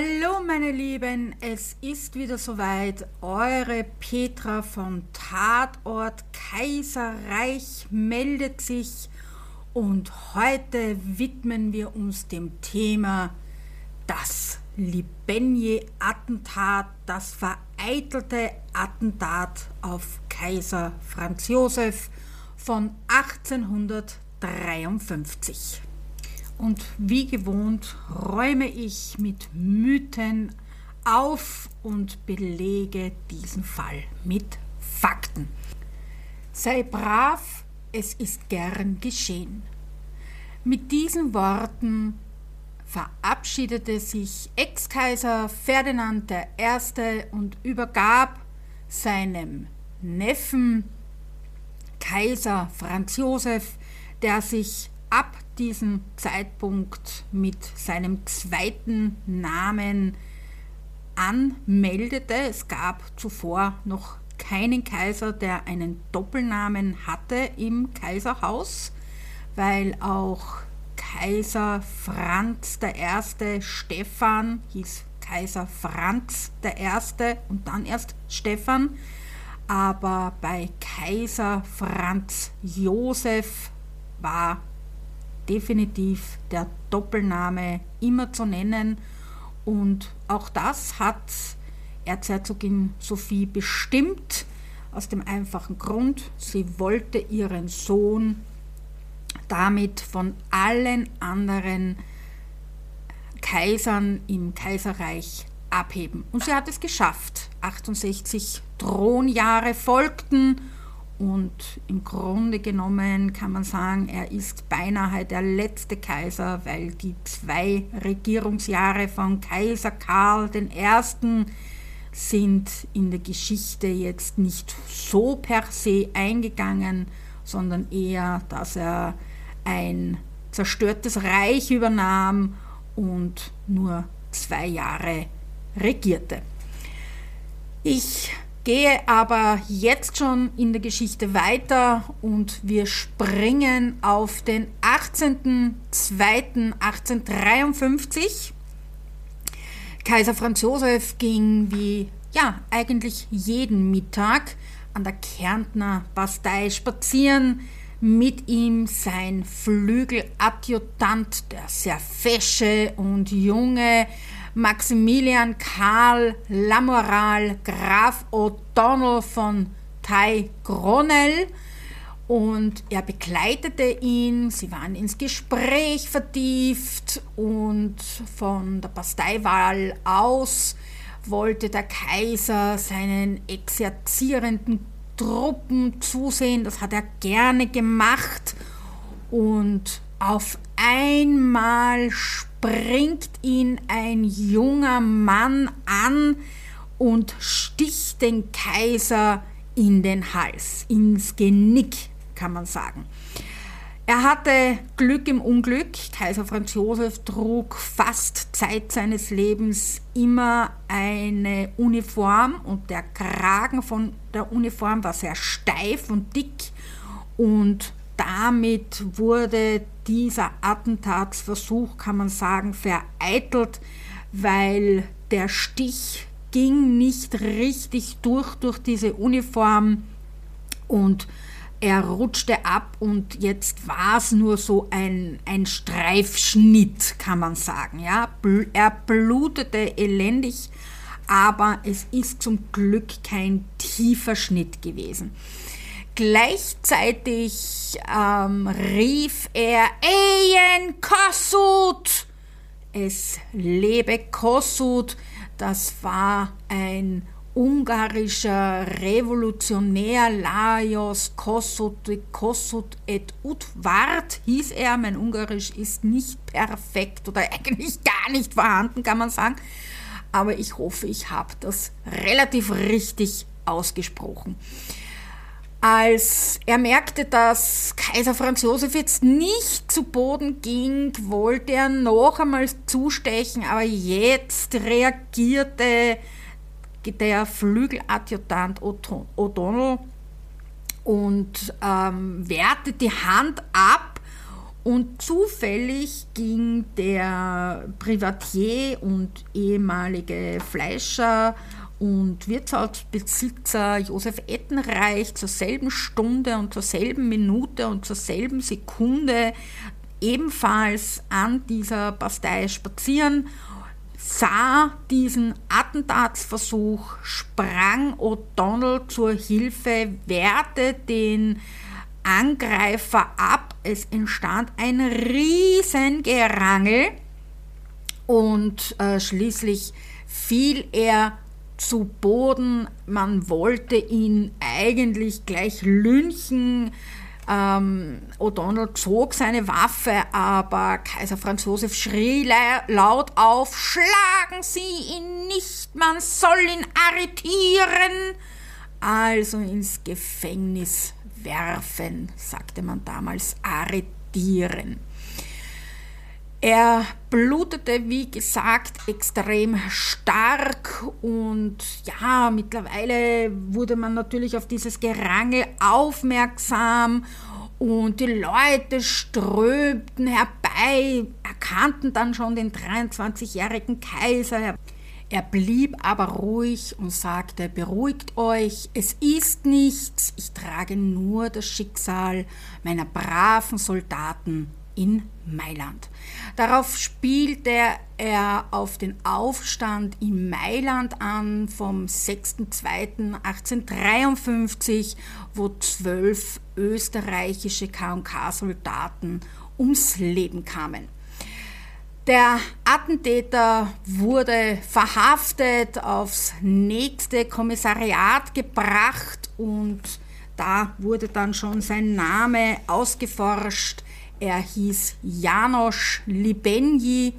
Hallo meine Lieben, es ist wieder soweit. Eure Petra von Tatort Kaiserreich meldet sich und heute widmen wir uns dem Thema das Libenje-Attentat, das vereitelte Attentat auf Kaiser Franz Josef von 1853. Und wie gewohnt räume ich mit Mythen auf und belege diesen Fall mit Fakten. Sei brav, es ist gern geschehen. Mit diesen Worten verabschiedete sich Ex-Kaiser Ferdinand I. und übergab seinem Neffen Kaiser Franz Josef, der sich ab diesem Zeitpunkt mit seinem zweiten Namen anmeldete. Es gab zuvor noch keinen Kaiser, der einen Doppelnamen hatte im Kaiserhaus, weil auch Kaiser Franz I. Stephan hieß Kaiser Franz I. und dann erst Stephan. Aber bei Kaiser Franz Josef war definitiv der Doppelname immer zu nennen. Und auch das hat Erzherzogin Sophie bestimmt, aus dem einfachen Grund, sie wollte ihren Sohn damit von allen anderen Kaisern im Kaiserreich abheben. Und sie hat es geschafft. 68 Thronjahre folgten und im Grunde genommen kann man sagen, er ist beinahe der letzte Kaiser, weil die zwei Regierungsjahre von Kaiser Karl I. sind in der Geschichte jetzt nicht so per se eingegangen, sondern eher, dass er ein zerstörtes Reich übernahm und nur zwei Jahre regierte. Ich gehe aber jetzt schon in der Geschichte weiter und wir springen auf den 18.02.1853. Kaiser Franz Josef ging wie ja eigentlich jeden Mittag an der Kärntner Bastei spazieren. Mit ihm sein Flügeladjutant, der sehr fesche und junge Maximilian Karl Lamoral, Graf O'Donnell von Tyrconnell und er begleitete ihn, sie waren ins Gespräch vertieft und von der Basteiwahl aus wollte der Kaiser seinen exerzierenden Truppen zusehen, das hat er gerne gemacht. Und auf einmal springt ihn ein junger Mann an und sticht den Kaiser in den Hals, ins Genick, kann man sagen. Er hatte Glück im Unglück. Kaiser Franz Josef trug fast Zeit seines Lebens immer eine Uniform und der Kragen von der Uniform war sehr steif und dick und damit wurde dieser Attentatsversuch, kann man sagen, vereitelt, weil der Stich ging nicht richtig durch durch diese Uniform und er rutschte ab und jetzt war es nur so ein, ein Streifschnitt, kann man sagen. Ja? Er blutete elendig, aber es ist zum Glück kein tiefer Schnitt gewesen. Gleichzeitig ähm, rief er Ejen Kossuth! Es lebe Kossuth! Das war ein ungarischer Revolutionär Lajos Kossuth, Kossuth et Utwart hieß er. Mein Ungarisch ist nicht perfekt oder eigentlich gar nicht vorhanden, kann man sagen. Aber ich hoffe, ich habe das relativ richtig ausgesprochen. Als er merkte, dass Kaiser Franz Josef jetzt nicht zu Boden ging, wollte er noch einmal zustechen, aber jetzt reagierte der Flügeladjutant O'Donnell und ähm, wehrte die Hand ab Und zufällig ging der Privatier und ehemalige Fleischer und Wirtshausbesitzer Josef Ettenreich zur selben Stunde und zur selben Minute und zur selben Sekunde ebenfalls an dieser Bastei spazieren, sah diesen Attentatsversuch, sprang O'Donnell zur Hilfe, wehrte den Angreifer ab. Es entstand ein Riesengerangel und äh, schließlich fiel er zu Boden. Man wollte ihn eigentlich gleich lynchen. Ähm, O'Donnell zog seine Waffe, aber Kaiser Franz Josef schrie laut auf, schlagen Sie ihn nicht, man soll ihn arretieren, also ins Gefängnis werfen, sagte man damals, arretieren. Er blutete, wie gesagt, extrem stark und ja, mittlerweile wurde man natürlich auf dieses Gerangel aufmerksam und die Leute strömten herbei, erkannten dann schon den 23-jährigen Kaiser. Er blieb aber ruhig und sagte, beruhigt euch, es ist nichts, ich trage nur das Schicksal meiner braven Soldaten in Mailand. Darauf spielte er auf den Aufstand in Mailand an vom 6.2.1853, wo zwölf österreichische KK-Soldaten ums Leben kamen. Der Attentäter wurde verhaftet, aufs nächste Kommissariat gebracht und da wurde dann schon sein Name ausgeforscht. Er hieß Janosch Libenji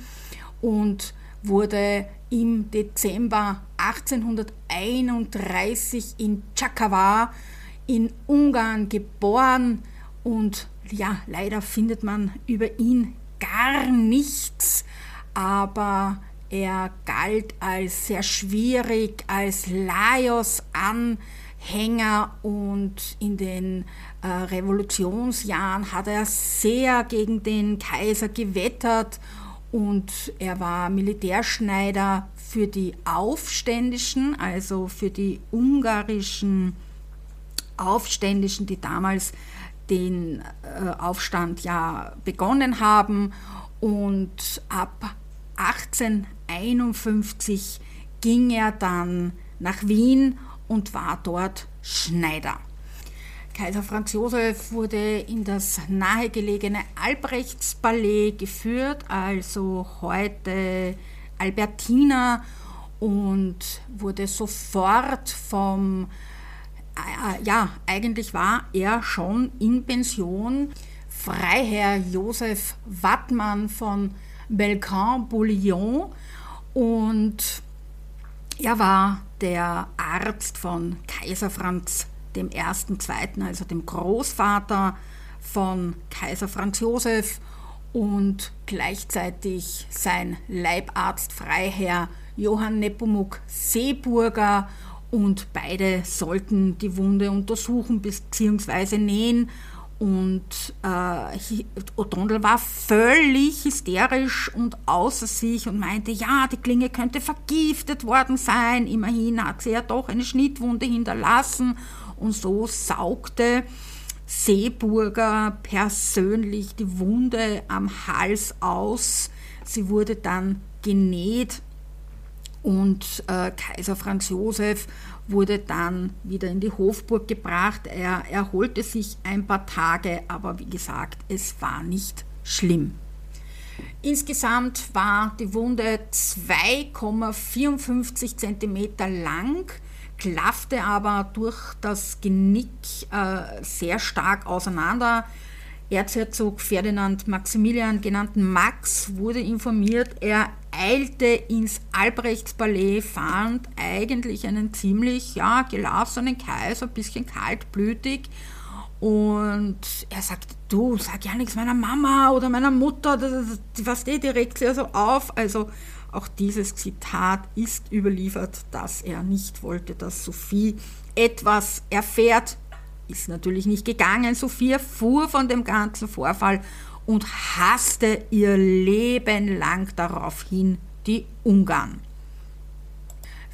und wurde im Dezember 1831 in Čačava in Ungarn geboren und ja, leider findet man über ihn gar nichts, aber er galt als sehr schwierig, als Laios Anhänger und in den äh, Revolutionsjahren hat er sehr gegen den Kaiser gewettert und er war Militärschneider für die Aufständischen, also für die ungarischen Aufständischen, die damals den äh, Aufstand ja begonnen haben. Und ab 1851 ging er dann nach Wien und war dort Schneider. Kaiser Franz Josef wurde in das nahegelegene Albrechtspalais geführt, also heute Albertina, und wurde sofort vom, äh, ja, eigentlich war er schon in Pension, Freiherr Josef Wattmann von Belcan-Bouillon und er war der Arzt von Kaiser Franz dem ersten, zweiten, also dem Großvater von Kaiser Franz Josef und gleichzeitig sein Leibarzt Freiherr Johann Nepomuk Seeburger und beide sollten die Wunde untersuchen bzw. nähen und äh, O'Donnell war völlig hysterisch und außer sich und meinte, ja, die Klinge könnte vergiftet worden sein. Immerhin hat sie ja doch eine Schnittwunde hinterlassen und so saugte Seeburger persönlich die Wunde am Hals aus. Sie wurde dann genäht und äh, Kaiser Franz Josef wurde dann wieder in die Hofburg gebracht. Er erholte sich ein paar Tage, aber wie gesagt, es war nicht schlimm. Insgesamt war die Wunde 2,54 cm lang klaffte aber durch das Genick äh, sehr stark auseinander. Erzherzog Ferdinand Maximilian, genannt Max, wurde informiert, er eilte ins Albrechtspalais, fand eigentlich einen ziemlich ja, gelassenen Kaiser, ein bisschen kaltblütig. Und er sagte, du, sag ja nichts meiner Mama oder meiner Mutter, das, was die regt sich also auf. Also auch dieses Zitat ist überliefert, dass er nicht wollte, dass Sophie etwas erfährt. Ist natürlich nicht gegangen. Sophie fuhr von dem ganzen Vorfall und hasste ihr Leben lang daraufhin die Ungarn.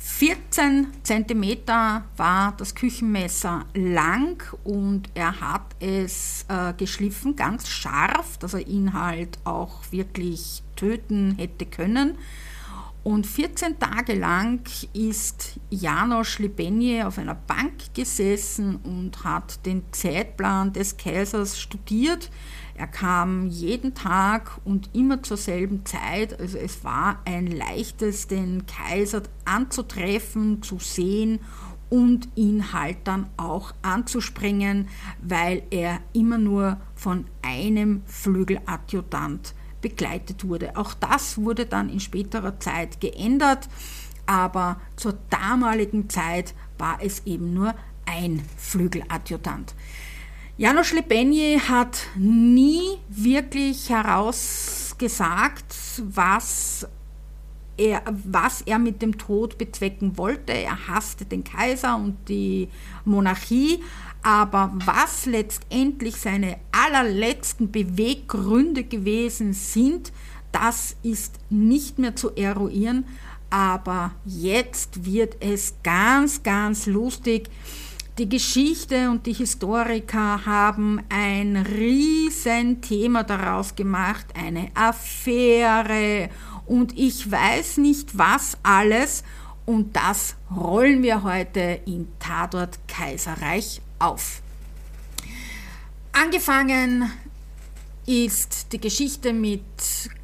14 cm war das Küchenmesser lang und er hat es äh, geschliffen, ganz scharf, dass er ihn halt auch wirklich töten hätte können. Und 14 Tage lang ist Janosch Libenje auf einer Bank gesessen und hat den Zeitplan des Kaisers studiert. Er kam jeden Tag und immer zur selben Zeit. Also es war ein leichtes, den Kaiser anzutreffen, zu sehen und ihn halt dann auch anzuspringen, weil er immer nur von einem Flügeladjutant begleitet wurde. Auch das wurde dann in späterer Zeit geändert, aber zur damaligen Zeit war es eben nur ein Flügeladjutant. Janusz Lebenje hat nie wirklich herausgesagt, was er, was er mit dem Tod bezwecken wollte. Er hasste den Kaiser und die Monarchie, aber was letztendlich seine allerletzten Beweggründe gewesen sind, das ist nicht mehr zu eruieren. Aber jetzt wird es ganz, ganz lustig. Die Geschichte und die Historiker haben ein riesen Thema daraus gemacht, eine Affäre und ich weiß nicht was alles und das rollen wir heute in Tatort Kaiserreich auf. Angefangen ist die Geschichte mit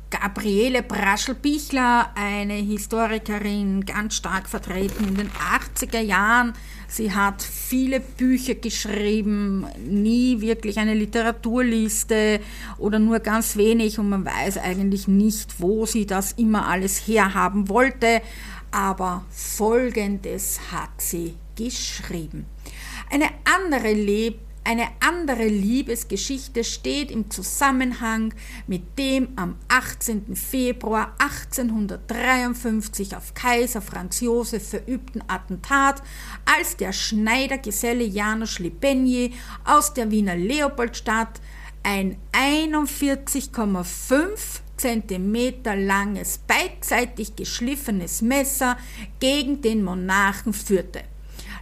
Gabriele Braschel-Bichler, eine Historikerin, ganz stark vertreten in den 80er Jahren. Sie hat viele Bücher geschrieben, nie wirklich eine Literaturliste oder nur ganz wenig und man weiß eigentlich nicht, wo sie das immer alles herhaben wollte. Aber Folgendes hat sie geschrieben. Eine andere lebt eine andere Liebesgeschichte steht im Zusammenhang mit dem am 18. Februar 1853 auf Kaiser Franz Josef verübten Attentat, als der Schneidergeselle Janusz Libenje aus der Wiener Leopoldstadt ein 41,5 Zentimeter langes, beidseitig geschliffenes Messer gegen den Monarchen führte.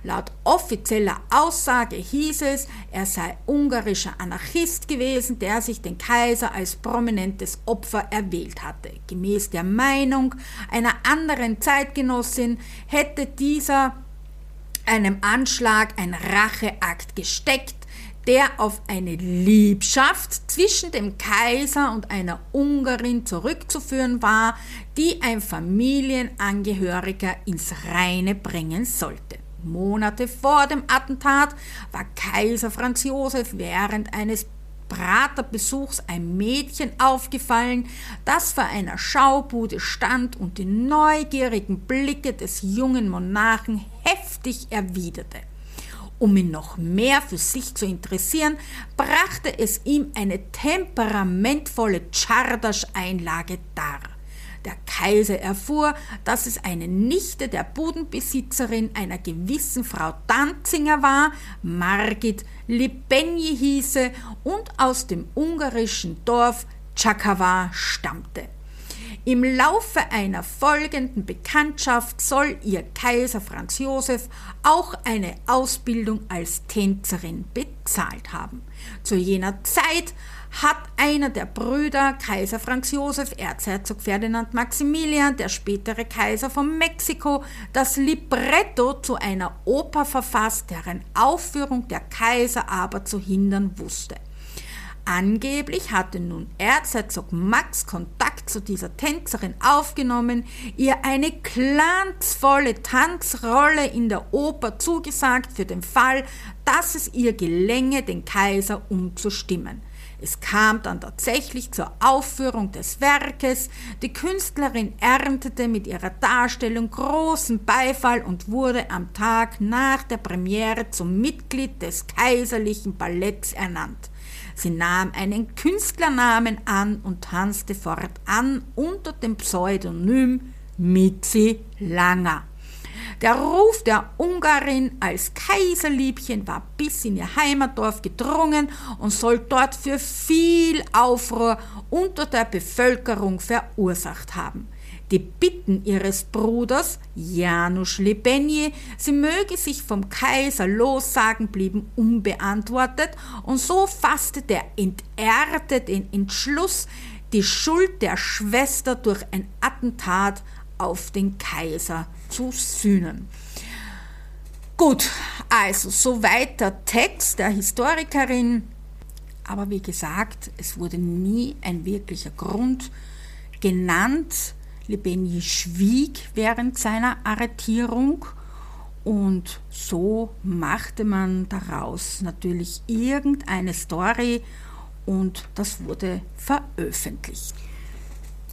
Laut offizieller Aussage hieß es, er sei ungarischer Anarchist gewesen, der sich den Kaiser als prominentes Opfer erwählt hatte. Gemäß der Meinung einer anderen Zeitgenossin hätte dieser einem Anschlag ein Racheakt gesteckt, der auf eine Liebschaft zwischen dem Kaiser und einer Ungarin zurückzuführen war, die ein Familienangehöriger ins Reine bringen sollte. Monate vor dem Attentat war Kaiser Franz Josef während eines Praterbesuchs ein Mädchen aufgefallen, das vor einer Schaubude stand und die neugierigen Blicke des jungen Monarchen heftig erwiderte. Um ihn noch mehr für sich zu interessieren, brachte es ihm eine temperamentvolle Czardasch-Einlage dar. Der Kaiser erfuhr, dass es eine Nichte der Bodenbesitzerin einer gewissen Frau Danzinger war, Margit Libenje hieße und aus dem ungarischen Dorf Czakawa stammte. Im Laufe einer folgenden Bekanntschaft soll ihr Kaiser Franz Josef auch eine Ausbildung als Tänzerin bezahlt haben. Zu jener Zeit hat einer der Brüder, Kaiser Franz Josef, Erzherzog Ferdinand Maximilian, der spätere Kaiser von Mexiko, das Libretto zu einer Oper verfasst, deren Aufführung der Kaiser aber zu hindern wusste. Angeblich hatte nun Erzherzog Max Kontakt zu dieser Tänzerin aufgenommen, ihr eine glanzvolle Tanzrolle in der Oper zugesagt für den Fall, dass es ihr gelänge, den Kaiser umzustimmen. Es kam dann tatsächlich zur Aufführung des Werkes. Die Künstlerin erntete mit ihrer Darstellung großen Beifall und wurde am Tag nach der Premiere zum Mitglied des kaiserlichen Balletts ernannt. Sie nahm einen Künstlernamen an und tanzte fortan unter dem Pseudonym Mitzi Langer. Der Ruf der Ungarin als Kaiserliebchen war bis in ihr Heimatdorf gedrungen und soll dort für viel Aufruhr unter der Bevölkerung verursacht haben. Die Bitten ihres Bruders Janusz Lebenje, sie möge sich vom Kaiser lossagen, blieben unbeantwortet und so fasste der Entehrte den Entschluss, die Schuld der Schwester durch ein Attentat auf den Kaiser zu sühnen. Gut, also soweit der Text der Historikerin, aber wie gesagt, es wurde nie ein wirklicher Grund genannt, Lebenji schwieg während seiner Arretierung und so machte man daraus natürlich irgendeine Story und das wurde veröffentlicht.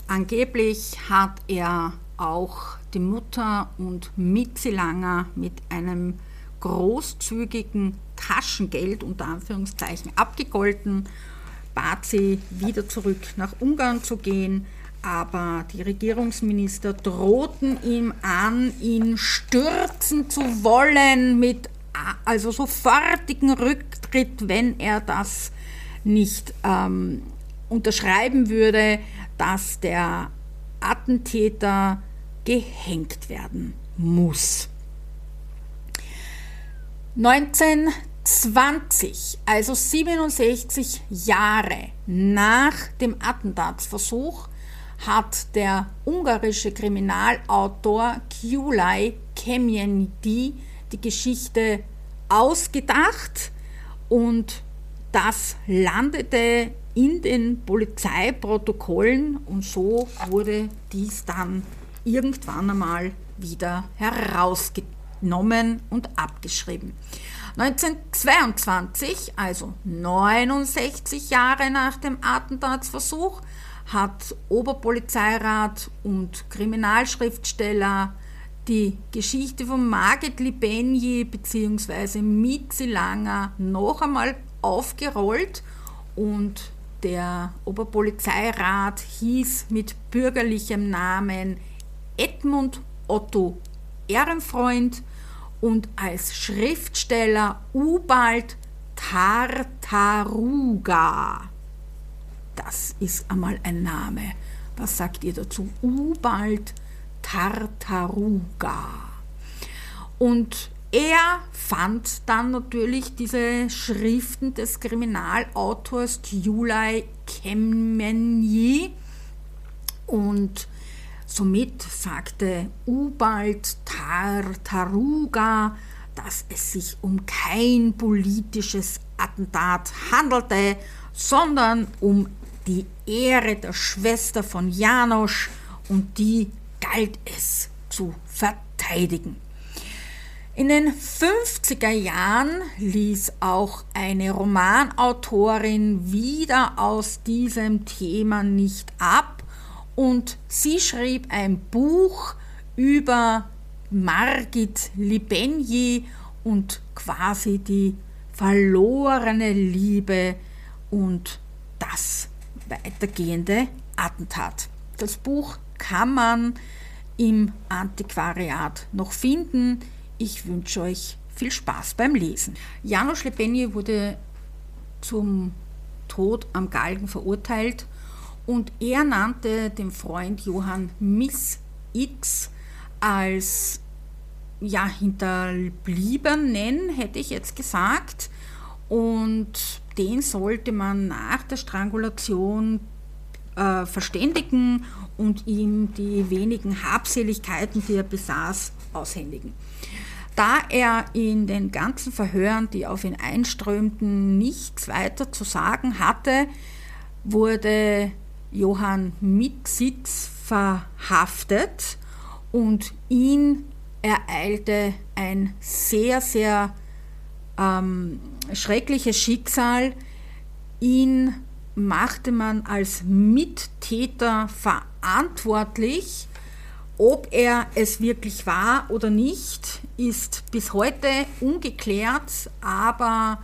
Angeblich hat er auch die Mutter und Mitzilanger mit einem großzügigen Taschengeld unter Anführungszeichen abgegolten, bat sie wieder zurück nach Ungarn zu gehen, aber die Regierungsminister drohten ihm an, ihn stürzen zu wollen mit also sofortigen Rücktritt, wenn er das nicht ähm, unterschreiben würde, dass der Attentäter gehängt werden muss. 1920, also 67 Jahre nach dem Attentatsversuch, hat der ungarische Kriminalautor Gyulai Kemyenti die Geschichte ausgedacht und das landete in den Polizeiprotokollen und so wurde dies dann irgendwann einmal wieder herausgenommen und abgeschrieben. 1922, also 69 Jahre nach dem Attentatsversuch, hat Oberpolizeirat und Kriminalschriftsteller die Geschichte von Margit Libenji bzw. Mitzi Langer noch einmal aufgerollt und der Oberpolizeirat hieß mit bürgerlichem Namen Edmund Otto Ehrenfreund und als Schriftsteller Ubald Tartaruga. Das ist einmal ein Name. Was sagt ihr dazu? Ubald Tartaruga. Und er fand dann natürlich diese Schriften des Kriminalautors Julai Kemmenyi und somit sagte Ubald Tartaruga, dass es sich um kein politisches Attentat handelte, sondern um die Ehre der Schwester von Janosch und die galt es zu verteidigen. In den 50er Jahren ließ auch eine Romanautorin wieder aus diesem Thema nicht ab und sie schrieb ein Buch über Margit Libenji und quasi die verlorene Liebe und das weitergehende Attentat. Das Buch kann man im Antiquariat noch finden. Ich wünsche euch viel Spaß beim Lesen. Janusz Lebenje wurde zum Tod am Galgen verurteilt und er nannte den Freund Johann Miss X als ja, Hinterbliebenen, hätte ich jetzt gesagt. Und den sollte man nach der Strangulation äh, verständigen und ihm die wenigen Habseligkeiten, die er besaß, aushändigen. Da er in den ganzen Verhören, die auf ihn einströmten, nichts weiter zu sagen hatte, wurde Johann Mixitz verhaftet und ihn ereilte ein sehr, sehr ähm, schreckliches Schicksal. Ihn machte man als Mittäter verantwortlich. Ob er es wirklich war oder nicht, ist bis heute ungeklärt, aber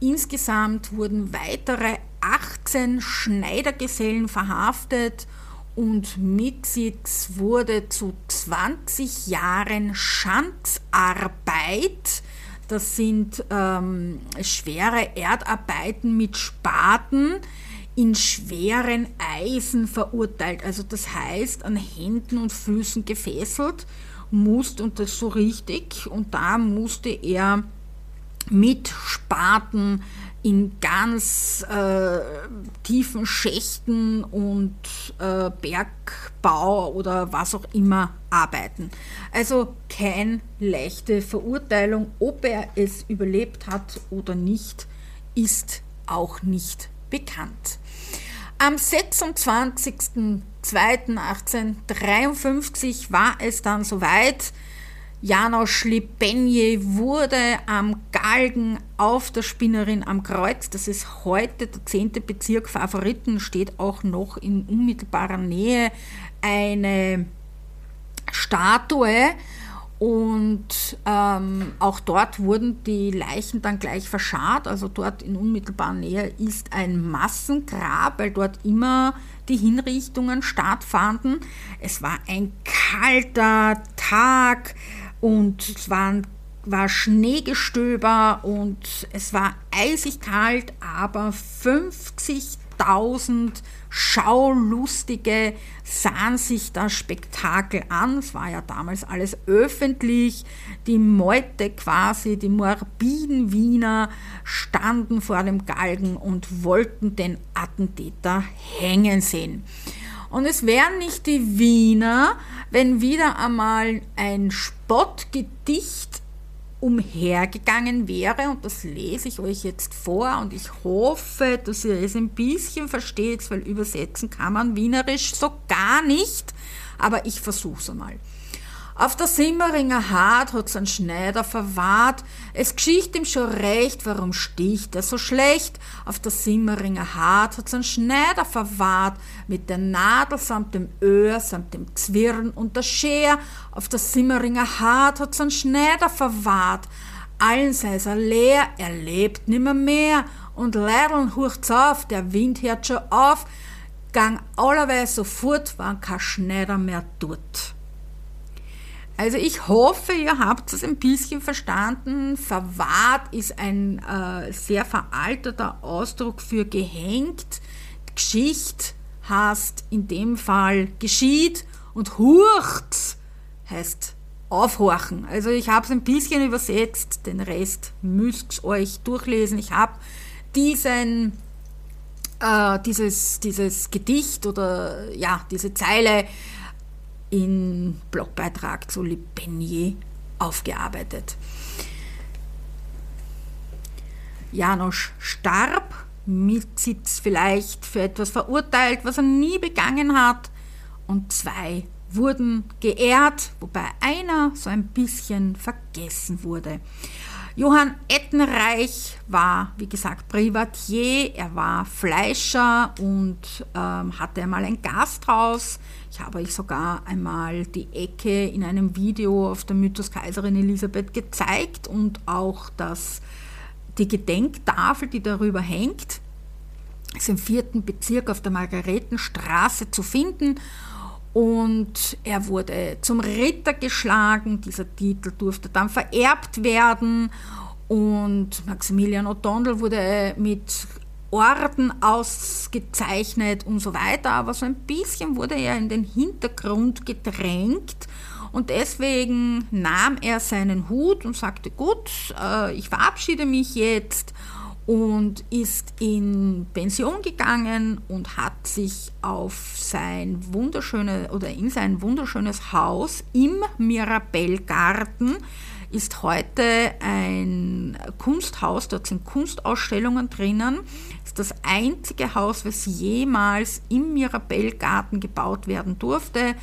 insgesamt wurden weitere 18 Schneidergesellen verhaftet und Mitsitz wurde zu 20 Jahren Schanzarbeit. Das sind ähm, schwere Erdarbeiten mit Spaten in schweren Eisen verurteilt. Also das heißt, an Händen und Füßen gefesselt musste, und das so richtig, und da musste er mit Spaten in ganz äh, tiefen Schächten und äh, Bergbau oder was auch immer arbeiten. Also keine leichte Verurteilung. Ob er es überlebt hat oder nicht, ist auch nicht bekannt. Am 26.02.1853 war es dann soweit, Janosch Lipenje wurde am Galgen auf der Spinnerin am Kreuz, das ist heute der 10. Bezirk Favoriten, steht auch noch in unmittelbarer Nähe eine Statue und ähm, auch dort wurden die Leichen dann gleich verscharrt. Also dort in unmittelbarer Nähe ist ein Massengrab, weil dort immer die Hinrichtungen stattfanden. Es war ein kalter Tag und es waren, war Schneegestöber und es war eisig kalt, aber 50.000 Schaulustige sahen sich das Spektakel an. Es war ja damals alles öffentlich. Die Meute quasi, die morbiden Wiener standen vor dem Galgen und wollten den Attentäter hängen sehen. Und es wären nicht die Wiener, wenn wieder einmal ein Spottgedicht umhergegangen wäre, und das lese ich euch jetzt vor, und ich hoffe, dass ihr es ein bisschen versteht, weil übersetzen kann man Wienerisch so gar nicht, aber ich versuche es einmal. Auf der Simmeringer Hart hat's ein Schneider verwahrt. Es geschicht ihm schon recht, warum sticht er so schlecht? Auf der Simmeringer Hart hat's ein Schneider verwahrt. Mit der Nadel samt dem Öhr, samt dem Zwirn und der Scher. Auf der Simmeringer Hart hat's ein Schneider verwahrt. Allen sei's er leer, er lebt nimmer mehr. Und Leideln hurcht's auf, der Wind hört schon auf. Gang allerweil sofort, wann kein Schneider mehr tut. Also ich hoffe, ihr habt es ein bisschen verstanden. Verwahrt ist ein äh, sehr veralteter Ausdruck für gehängt. Geschicht heißt in dem Fall geschieht und hurcht heißt aufhorchen. Also ich habe es ein bisschen übersetzt, den Rest müsst ihr euch durchlesen. Ich habe diesen äh, dieses, dieses Gedicht oder ja, diese Zeile in Blogbeitrag zu Le aufgearbeitet. Janosch starb, mit Sitz vielleicht für etwas verurteilt, was er nie begangen hat, und zwei wurden geehrt, wobei einer so ein bisschen vergessen wurde. Johann Ettenreich war, wie gesagt, Privatier, er war Fleischer und ähm, hatte einmal ein Gasthaus. Ich habe euch sogar einmal die Ecke in einem Video auf der Mythos Kaiserin Elisabeth gezeigt und auch das, die Gedenktafel, die darüber hängt, ist im vierten Bezirk auf der Margaretenstraße zu finden und er wurde zum Ritter geschlagen. Dieser Titel durfte dann vererbt werden. Und Maximilian O'Donnell wurde mit Orden ausgezeichnet und so weiter, aber so ein bisschen wurde er in den Hintergrund gedrängt. Und deswegen nahm er seinen Hut und sagte, gut, äh, ich verabschiede mich jetzt und ist in Pension gegangen und hat sich auf sein wunderschönes oder in sein wunderschönes Haus im Mirabellgarten ist heute ein Kunsthaus, dort sind Kunstausstellungen drinnen. Ist das einzige Haus, was jemals im Mirabellgarten gebaut werden durfte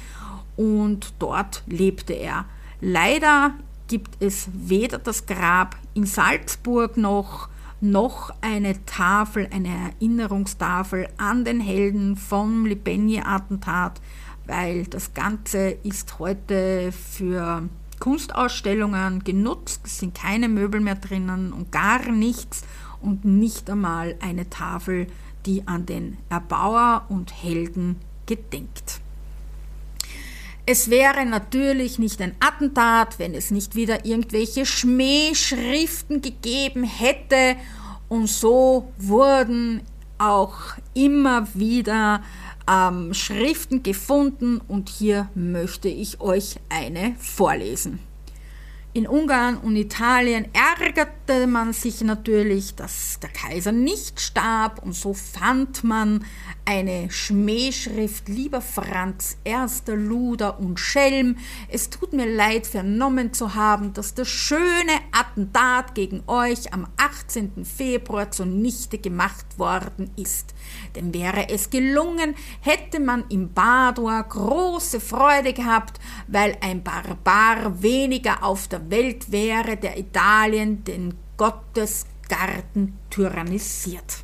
und dort lebte er. Leider gibt es weder das Grab in Salzburg noch noch eine Tafel, eine Erinnerungstafel an den Helden vom Lipenje-Attentat, weil das Ganze ist heute für Kunstausstellungen genutzt. Es sind keine Möbel mehr drinnen und gar nichts und nicht einmal eine Tafel, die an den Erbauer und Helden gedenkt. Es wäre natürlich nicht ein Attentat, wenn es nicht wieder irgendwelche Schmähschriften gegeben hätte. Und so wurden auch immer wieder ähm, Schriften gefunden und hier möchte ich euch eine vorlesen. In Ungarn und Italien ärgerte man sich natürlich, dass der Kaiser nicht starb und so fand man eine Schmähschrift, lieber Franz, erster Luder und Schelm, es tut mir leid vernommen zu haben, dass das schöne Attentat gegen euch am 18. Februar zunichte gemacht worden ist. Denn wäre es gelungen, hätte man im Padua große Freude gehabt, weil ein Barbar weniger auf der Welt wäre, der Italien den Gottesgarten tyrannisiert.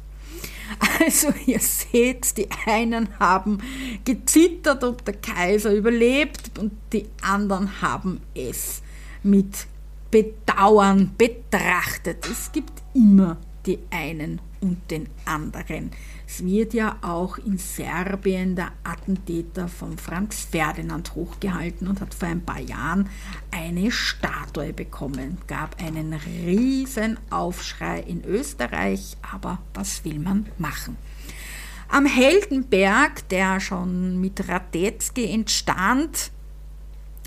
Also ihr seht, die einen haben gezittert, ob der Kaiser überlebt und die anderen haben es mit Bedauern betrachtet. Es gibt immer die einen und den anderen. Es wird ja auch in Serbien der Attentäter von Franz Ferdinand hochgehalten und hat vor ein paar Jahren eine Statue bekommen. Gab einen riesen Aufschrei in Österreich, aber was will man machen? Am Heldenberg, der schon mit Radetzky entstand,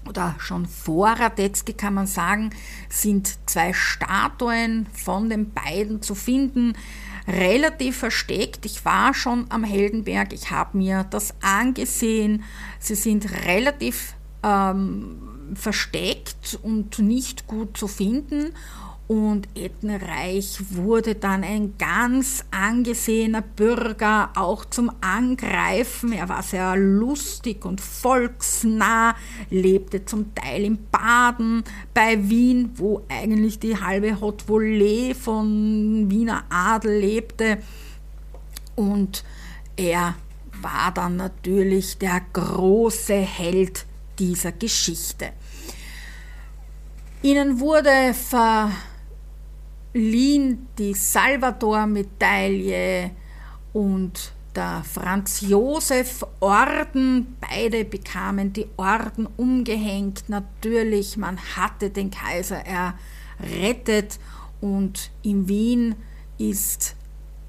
oder schon vor Radetzky kann man sagen, sind zwei Statuen von den beiden zu finden relativ versteckt. Ich war schon am Heldenberg, ich habe mir das angesehen. Sie sind relativ ähm, versteckt und nicht gut zu finden und Ettenreich wurde dann ein ganz angesehener Bürger, auch zum Angreifen. Er war sehr lustig und volksnah, lebte zum Teil in Baden bei Wien, wo eigentlich die halbe Haute Volée von Wiener Adel lebte. Und er war dann natürlich der große Held dieser Geschichte. Ihnen wurde ver liehen die Salvador-Medaille und der Franz Josef Orden. Beide bekamen die Orden umgehängt. Natürlich, man hatte den Kaiser errettet und in Wien ist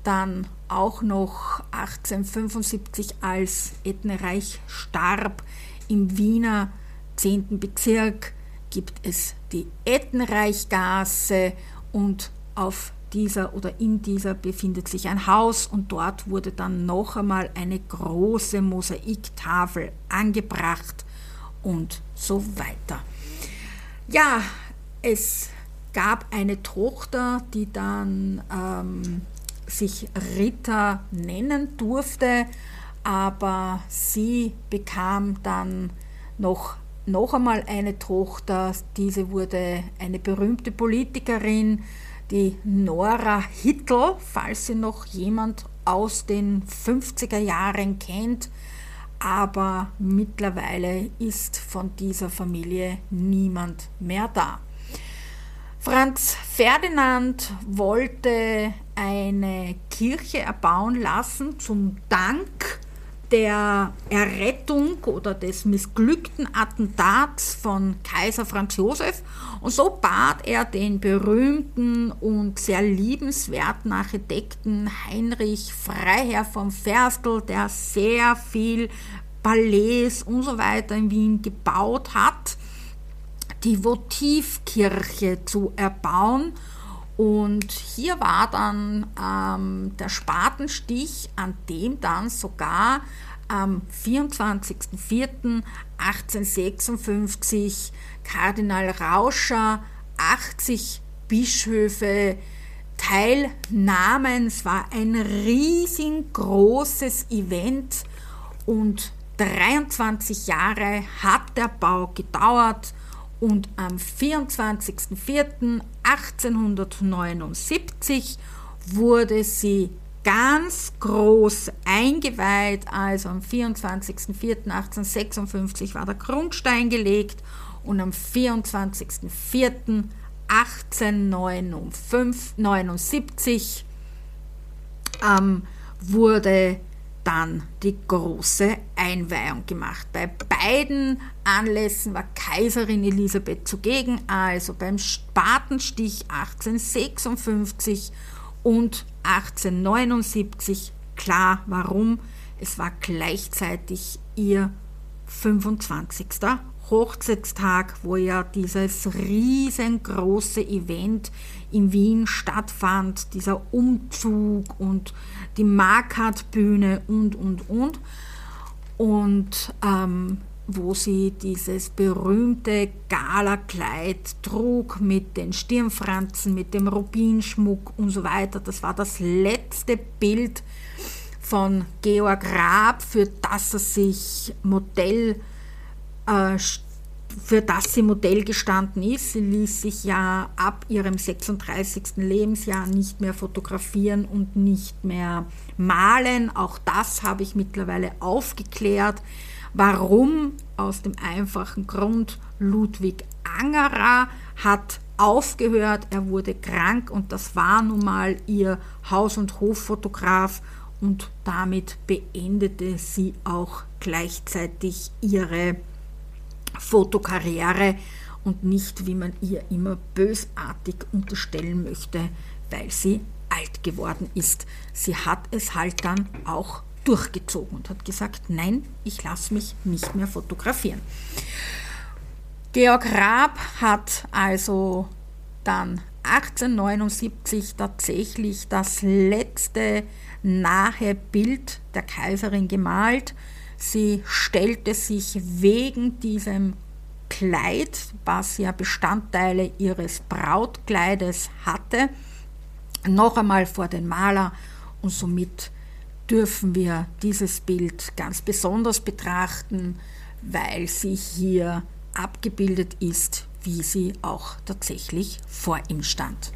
dann auch noch 1875, als Ettenreich starb, im Wiener 10. Bezirk gibt es die Ettenreichgasse und auf dieser oder in dieser befindet sich ein Haus und dort wurde dann noch einmal eine große Mosaiktafel angebracht und so weiter. Ja, es gab eine Tochter, die dann ähm, sich Ritter nennen durfte, aber sie bekam dann noch noch einmal eine Tochter, diese wurde eine berühmte Politikerin, die Nora Hittel, falls sie noch jemand aus den 50er Jahren kennt, aber mittlerweile ist von dieser Familie niemand mehr da. Franz Ferdinand wollte eine Kirche erbauen lassen zum Dank der Errettung oder des missglückten Attentats von Kaiser Franz Josef und so bat er den berühmten und sehr liebenswerten Architekten Heinrich Freiherr von Ferstel, der sehr viel Palais und so weiter in Wien gebaut hat, die Votivkirche zu erbauen und hier war dann ähm, der Spatenstich, an dem dann sogar am 24.04.1856 Kardinal Rauscher 80 Bischöfe teilnahmen. Es war ein riesengroßes Event und 23 Jahre hat der Bau gedauert und am 24.04.1879 wurde sie ganz groß eingeweiht, also am 24.04.1856 war der Grundstein gelegt und am 24.04.1879 ähm, wurde dann die große Einweihung gemacht. Bei beiden Anlässen war Kaiserin Elisabeth zugegen, also beim Spatenstich 1856 und 1879. Klar, warum? Es war gleichzeitig ihr 25. Hochzeitstag, wo ja dieses riesengroße Event in Wien stattfand, dieser Umzug und die Markatbühne und, und, und. Und ähm, wo sie dieses berühmte Galakleid trug mit den Stirnfranzen, mit dem Rubinschmuck und so weiter. Das war das letzte Bild von Georg Raab, für das er sich Modell äh, für das sie Modell gestanden ist. Sie ließ sich ja ab ihrem 36. Lebensjahr nicht mehr fotografieren und nicht mehr malen. Auch das habe ich mittlerweile aufgeklärt. Warum? Aus dem einfachen Grund, Ludwig Angerer hat aufgehört, er wurde krank und das war nun mal ihr Haus- und Hoffotograf und damit beendete sie auch gleichzeitig ihre Fotokarriere und nicht, wie man ihr immer bösartig unterstellen möchte, weil sie alt geworden ist. Sie hat es halt dann auch durchgezogen und hat gesagt, nein, ich lasse mich nicht mehr fotografieren. Georg Raab hat also dann 1879 tatsächlich das letzte nahe Bild der Kaiserin gemalt. Sie stellte sich wegen diesem Kleid, was ja Bestandteile ihres Brautkleides hatte, noch einmal vor den Maler und somit dürfen wir dieses Bild ganz besonders betrachten, weil sie hier abgebildet ist, wie sie auch tatsächlich vor ihm stand.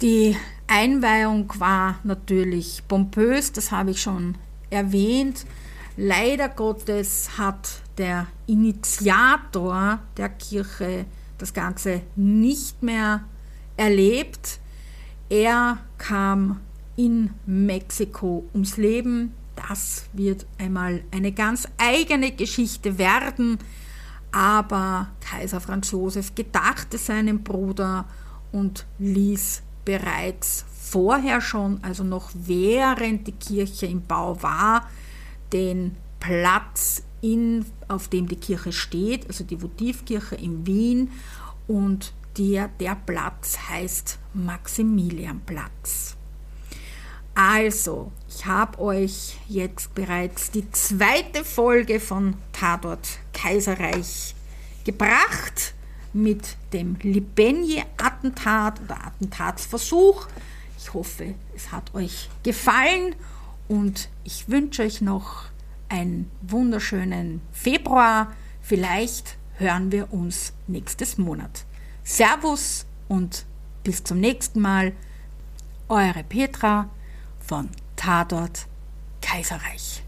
Die Einweihung war natürlich pompös, das habe ich schon erwähnt. Leider Gottes hat der Initiator der Kirche das Ganze nicht mehr erlebt. Er kam in Mexiko ums Leben. Das wird einmal eine ganz eigene Geschichte werden. Aber Kaiser Franz Josef gedachte seinem Bruder und ließ bereits vorher schon, also noch während die Kirche im Bau war, den Platz, in, auf dem die Kirche steht, also die Votivkirche in Wien. Und der, der Platz heißt Maximilianplatz. Also, ich habe euch jetzt bereits die zweite Folge von Tatort Kaiserreich gebracht mit dem Libenje-Attentat oder Attentatsversuch. Ich hoffe, es hat euch gefallen und ich wünsche euch noch einen wunderschönen Februar. Vielleicht hören wir uns nächstes Monat. Servus und bis zum nächsten Mal. Eure Petra von Tatort Kaiserreich.